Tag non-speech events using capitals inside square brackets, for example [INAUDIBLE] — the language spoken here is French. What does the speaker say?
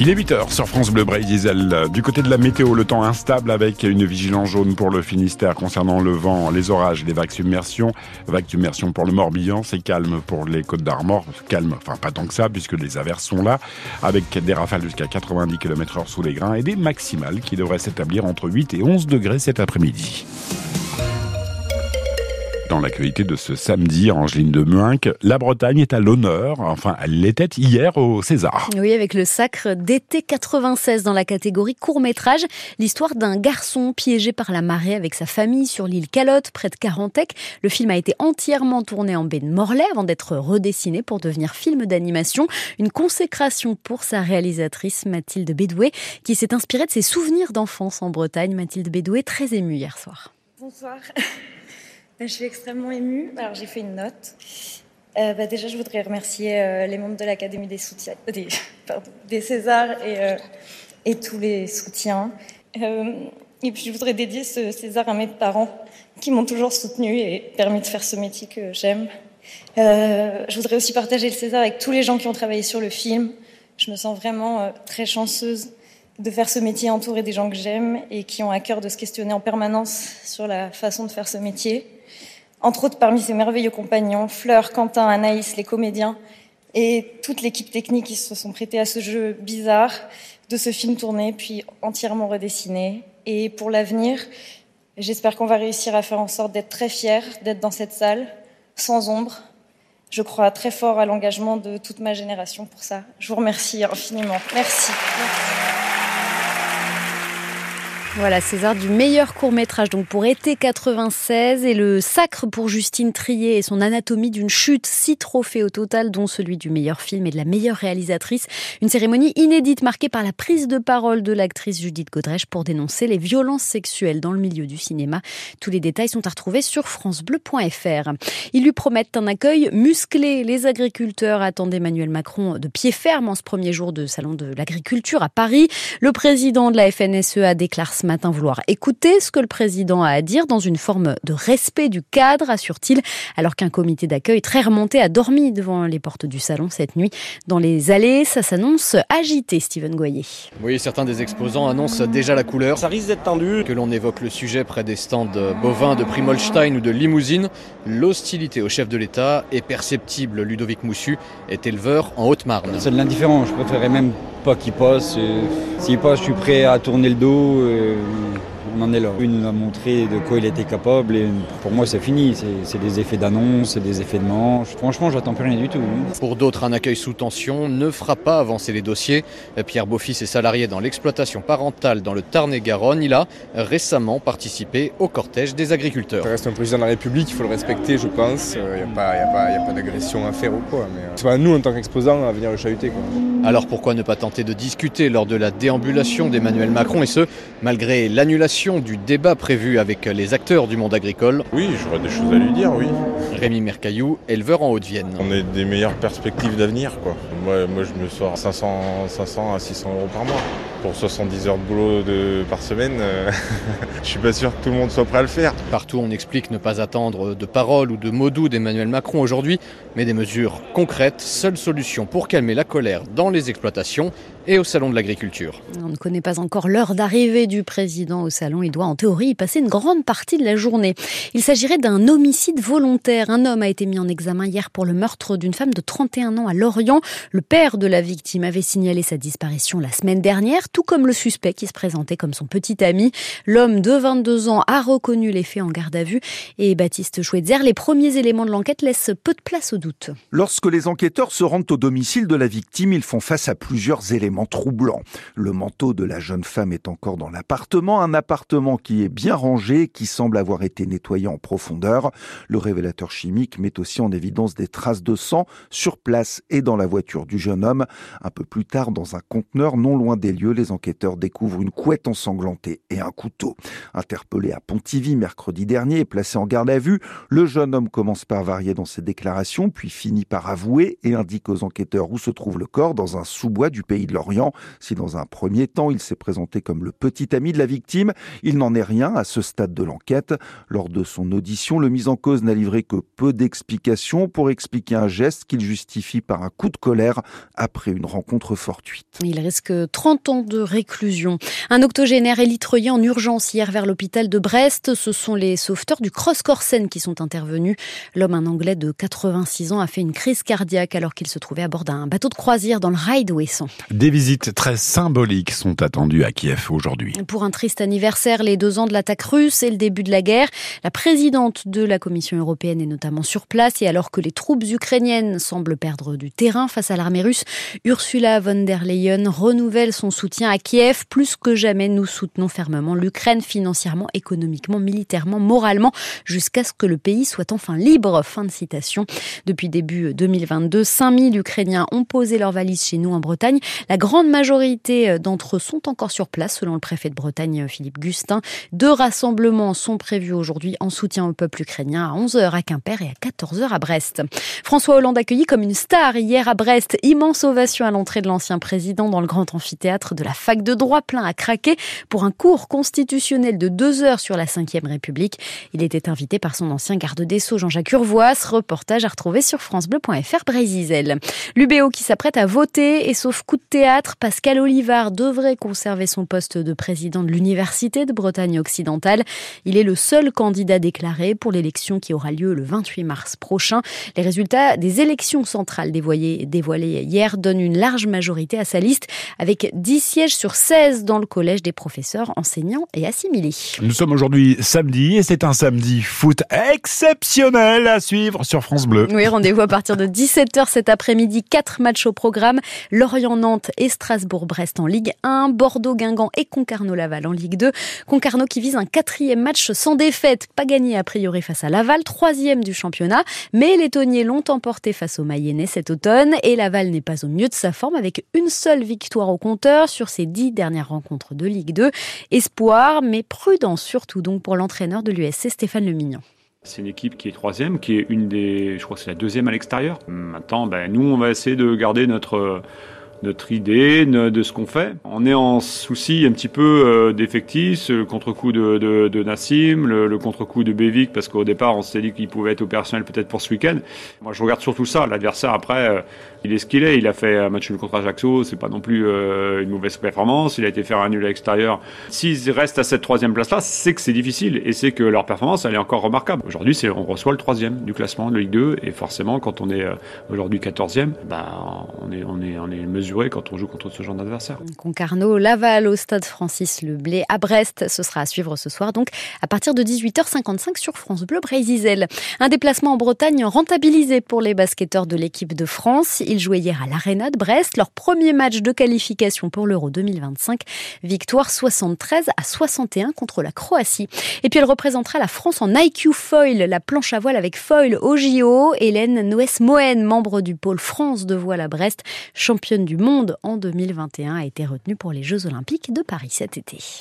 Il est 8h sur France Bleu Bray Diesel. Du côté de la météo, le temps instable avec une vigilance jaune pour le Finistère concernant le vent, les orages, les vagues submersions. Vagues submersions pour le Morbihan, c'est calme pour les Côtes d'Armor. Calme, enfin pas tant que ça puisque les averses sont là avec des rafales jusqu'à 90 km h sous les grains et des maximales qui devraient s'établir entre 8 et 11 degrés cet après-midi. Dans l'actualité de ce samedi, Angeline de Muinck, la Bretagne est à l'honneur, enfin elle l'était hier au César. Oui, avec le sacre d'été 96 dans la catégorie court-métrage, l'histoire d'un garçon piégé par la marée avec sa famille sur l'île Calotte, près de Carantec. Le film a été entièrement tourné en baie de Morlaix avant d'être redessiné pour devenir film d'animation. Une consécration pour sa réalisatrice Mathilde Bédoué, qui s'est inspirée de ses souvenirs d'enfance en Bretagne. Mathilde Bédoué, très émue hier soir. Bonsoir. Je suis extrêmement émue. Alors j'ai fait une note. Euh, bah, déjà, je voudrais remercier euh, les membres de l'Académie des soutiens, [LAUGHS] pardon, des Césars et, euh, et, tous les soutiens. Euh, et puis, je voudrais dédier ce César à mes parents qui m'ont toujours soutenue et permis de faire ce métier que j'aime. Euh, je voudrais aussi partager le César avec tous les gens qui ont travaillé sur le film. Je me sens vraiment très chanceuse de faire ce métier entouré des gens que j'aime et qui ont à cœur de se questionner en permanence sur la façon de faire ce métier entre autres parmi ses merveilleux compagnons, Fleur, Quentin, Anaïs, les comédiens, et toute l'équipe technique qui se sont prêtés à ce jeu bizarre de ce film tourné, puis entièrement redessiné. Et pour l'avenir, j'espère qu'on va réussir à faire en sorte d'être très fiers d'être dans cette salle, sans ombre. Je crois très fort à l'engagement de toute ma génération pour ça. Je vous remercie infiniment. Merci. Merci. Voilà, César du meilleur court-métrage donc pour été 96 et le sacre pour Justine Trier et son anatomie d'une chute, six trophées au total dont celui du meilleur film et de la meilleure réalisatrice. Une cérémonie inédite marquée par la prise de parole de l'actrice Judith Godrèche pour dénoncer les violences sexuelles dans le milieu du cinéma. Tous les détails sont à retrouver sur francebleu.fr. Ils lui promettent un accueil musclé. Les agriculteurs attendent Emmanuel Macron de pied ferme en ce premier jour de salon de l'agriculture à Paris. Le président de la FNSEA déclare ce matin vouloir écouter ce que le président a à dire dans une forme de respect du cadre, assure-t-il, alors qu'un comité d'accueil très remonté a dormi devant les portes du salon cette nuit. Dans les allées, ça s'annonce agité, Steven Goyer. Oui, certains des exposants annoncent déjà la couleur. Ça risque d'être tendu. Que l'on évoque le sujet près des stands bovins de Primolstein ou de Limousine, l'hostilité au chef de l'État est perceptible. Ludovic Moussu est éleveur en Haute-Marne. C'est de l'indifférent, je préférerais même pas qu'il passe. S'il passe, je suis prêt à tourner le dos. Et on en est là. Il nous a montré de quoi il était capable et pour moi c'est fini. C'est des effets d'annonce, c'est des effets de manche. Franchement, j'attends plus rien du tout. Pour d'autres, un accueil sous tension ne fera pas avancer les dossiers. Pierre Beaufils est salarié dans l'exploitation parentale dans le Tarn-et-Garonne. Il a récemment participé au cortège des agriculteurs. Ça reste un président de la République, il faut le respecter, je pense. Il n'y a pas, pas, pas d'agression à faire ou quoi. Mais c'est pas nous en tant qu'exposants à venir le chahuter. Quoi. Alors pourquoi ne pas tenter de discuter lors de la déambulation d'Emmanuel Macron et ce, malgré l'annulation du débat prévu avec les acteurs du monde agricole? Oui, j'aurais des choses à lui dire, oui. Rémi Mercaillou, éleveur en Haute-Vienne. On a des meilleures perspectives d'avenir, quoi. Moi, moi, je me sors 500, 500 à 600 euros par mois. Pour 70 heures de boulot par semaine, euh, [LAUGHS] je suis pas sûr que tout le monde soit prêt à le faire. Partout, on explique ne pas attendre de paroles ou de mots doux d'Emmanuel Macron aujourd'hui, mais des mesures concrètes, seule solution pour calmer la colère dans les exploitations et au Salon de l'Agriculture. On ne connaît pas encore l'heure d'arrivée du président au Salon. Il doit en théorie y passer une grande partie de la journée. Il s'agirait d'un homicide volontaire. Un homme a été mis en examen hier pour le meurtre d'une femme de 31 ans à Lorient. Le père de la victime avait signalé sa disparition la semaine dernière, tout comme le suspect qui se présentait comme son petit ami. L'homme de 22 ans a reconnu les faits en garde à vue. Et Baptiste Chouetzer, les premiers éléments de l'enquête laissent peu de place au doute. Lorsque les enquêteurs se rendent au domicile de la victime, ils font face à plusieurs éléments troublant. Le manteau de la jeune femme est encore dans l'appartement, un appartement qui est bien rangé, qui semble avoir été nettoyé en profondeur. Le révélateur chimique met aussi en évidence des traces de sang sur place et dans la voiture du jeune homme. Un peu plus tard, dans un conteneur non loin des lieux, les enquêteurs découvrent une couette ensanglantée et un couteau. Interpellé à Pontivy mercredi dernier et placé en garde à vue, le jeune homme commence par varier dans ses déclarations, puis finit par avouer et indique aux enquêteurs où se trouve le corps dans un sous-bois du pays de l'Orient. Si dans un premier temps il s'est présenté comme le petit ami de la victime, il n'en est rien à ce stade de l'enquête. Lors de son audition, le mis en cause n'a livré que peu d'explications pour expliquer un geste qu'il justifie par un coup de colère après une rencontre fortuite. Il risque 30 ans de réclusion. Un octogénaire est litreuillé en urgence hier vers l'hôpital de Brest. Ce sont les sauveteurs du Cross Corsen qui sont intervenus. L'homme, un Anglais de 86 ans, a fait une crise cardiaque alors qu'il se trouvait à bord d'un bateau de croisière dans le rail visites très symboliques sont attendues à Kiev aujourd'hui. Pour un triste anniversaire, les deux ans de l'attaque russe et le début de la guerre, la présidente de la Commission européenne est notamment sur place et alors que les troupes ukrainiennes semblent perdre du terrain face à l'armée russe, Ursula von der Leyen renouvelle son soutien à Kiev. Plus que jamais, nous soutenons fermement l'Ukraine financièrement, économiquement, militairement, moralement, jusqu'à ce que le pays soit enfin libre. Fin de citation. Depuis début 2022, 5000 Ukrainiens ont posé leurs valises chez nous en Bretagne. La grande majorité d'entre eux sont encore sur place, selon le préfet de Bretagne, Philippe Gustin. Deux rassemblements sont prévus aujourd'hui en soutien au peuple ukrainien à 11h à Quimper et à 14h à Brest. François Hollande accueilli comme une star hier à Brest. Immense ovation à l'entrée de l'ancien président dans le grand amphithéâtre de la fac de droit plein à craquer pour un cours constitutionnel de deux heures sur la Ve République. Il était invité par son ancien garde des Sceaux Jean-Jacques Urvoas. Reportage à retrouver sur francebleu.fr Brésisel. L'UBO qui s'apprête à voter et sauf coup de théâtre, Pascal Olivard devrait conserver son poste de président de l'Université de Bretagne occidentale. Il est le seul candidat déclaré pour l'élection qui aura lieu le 28 mars prochain. Les résultats des élections centrales dévoilées, hier donnent une large majorité à sa liste avec 10 sièges sur 16 dans le collège des professeurs, enseignants et assimilés. Nous sommes aujourd'hui samedi et c'est un samedi foot exceptionnel à suivre sur France Bleu. Oui, rendez-vous à partir de 17h cet après-midi. Quatre matchs au programme. Lorient-Nantes et Strasbourg-Brest en Ligue 1. Bordeaux-Guingamp et Concarneau-Laval en Ligue 2. Concarneau qui vise un quatrième match sans défaite. Pas gagné a priori face à Laval, troisième du championnat. Mais les Tonniers l'ont emporté face au Mayennais cet automne. Et Laval n'est pas au mieux de sa forme avec une seule victoire au compteur sur ses dix dernières rencontres de Ligue 2. Espoir, mais prudence surtout donc pour l'entraîneur de l'USC Stéphane Lemignon. C'est une équipe qui est troisième, qui est une des, je crois c'est la deuxième à l'extérieur. Maintenant, ben, nous, on va essayer de garder notre notre idée de ce qu'on fait. On est en souci un petit peu euh, d'effectifs, le contre-coup de, de, Nassim, le, contre-coup de Bevic, parce qu'au départ on s'était dit qu'il pouvait être opérationnel peut-être pour ce week-end. Moi je regarde surtout ça. L'adversaire après, euh, il est ce qu'il est. Il a fait un match nul contre Ajaccio, c'est pas non plus euh, une mauvaise performance. Il a été faire un nul à l'extérieur. S'ils restent à cette troisième place-là, c'est que c'est difficile et c'est que leur performance elle est encore remarquable. Aujourd'hui, on reçoit le troisième du classement de Ligue 2 et forcément quand on est aujourd'hui quatorzième, ben on est on est on est mesuré quand on joue contre ce genre d'adversaire. Concarneau, Laval au stade Francis Leblé à Brest, ce sera à suivre ce soir donc à partir de 18h55 sur France Bleu Brésil. Un déplacement en Bretagne rentabilisé pour les basketteurs de l'équipe de France. Ils jouaient hier à l'Arena de Brest, leur premier match de qualification pour l'Euro 2025. Victoire 73 à 61 contre la Croatie. Et puis elle représentera la France en IQ Foil, la planche à voile avec foil au JO. Hélène Noès-Mohen, membre du pôle France de voile à Brest, championne du monde monde en 2021 a été retenu pour les Jeux Olympiques de Paris cet été.